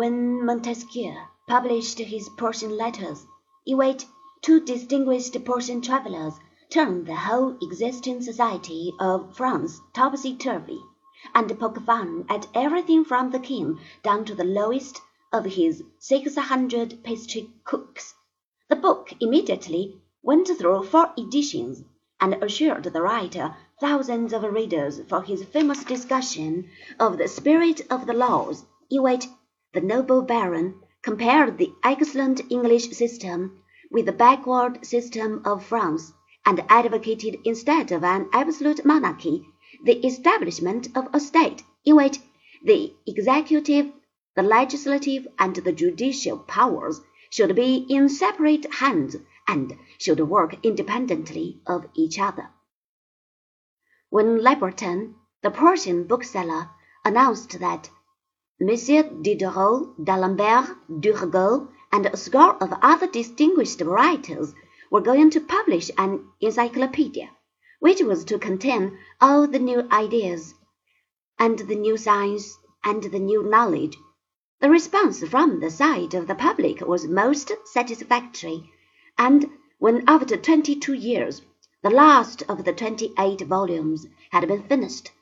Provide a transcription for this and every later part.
When Montesquieu published his Persian letters, in which two distinguished Persian travellers turned the whole existing society of France topsy turvy, and poke fun at everything from the king down to the lowest of his six hundred pastry cooks, the book immediately went through four editions, and assured the writer thousands of readers for his famous discussion of the spirit of the laws, in which the noble baron compared the excellent English system with the backward system of France, and advocated instead of an absolute monarchy the establishment of a state in which the executive, the legislative, and the judicial powers should be in separate hands and should work independently of each other. When Le Breton, the Persian bookseller, announced that Monsieur Diderot, d'Alembert, Turgot, and a score of other distinguished writers were going to publish an encyclopedia, which was to contain all the new ideas, and the new science, and the new knowledge. The response from the side of the public was most satisfactory, and when after twenty two years the last of the twenty eight volumes had been finished,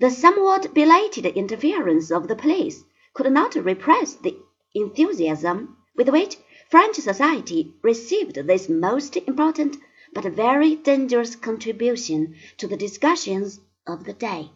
the somewhat belated interference of the police could not repress the enthusiasm with which French society received this most important but very dangerous contribution to the discussions of the day.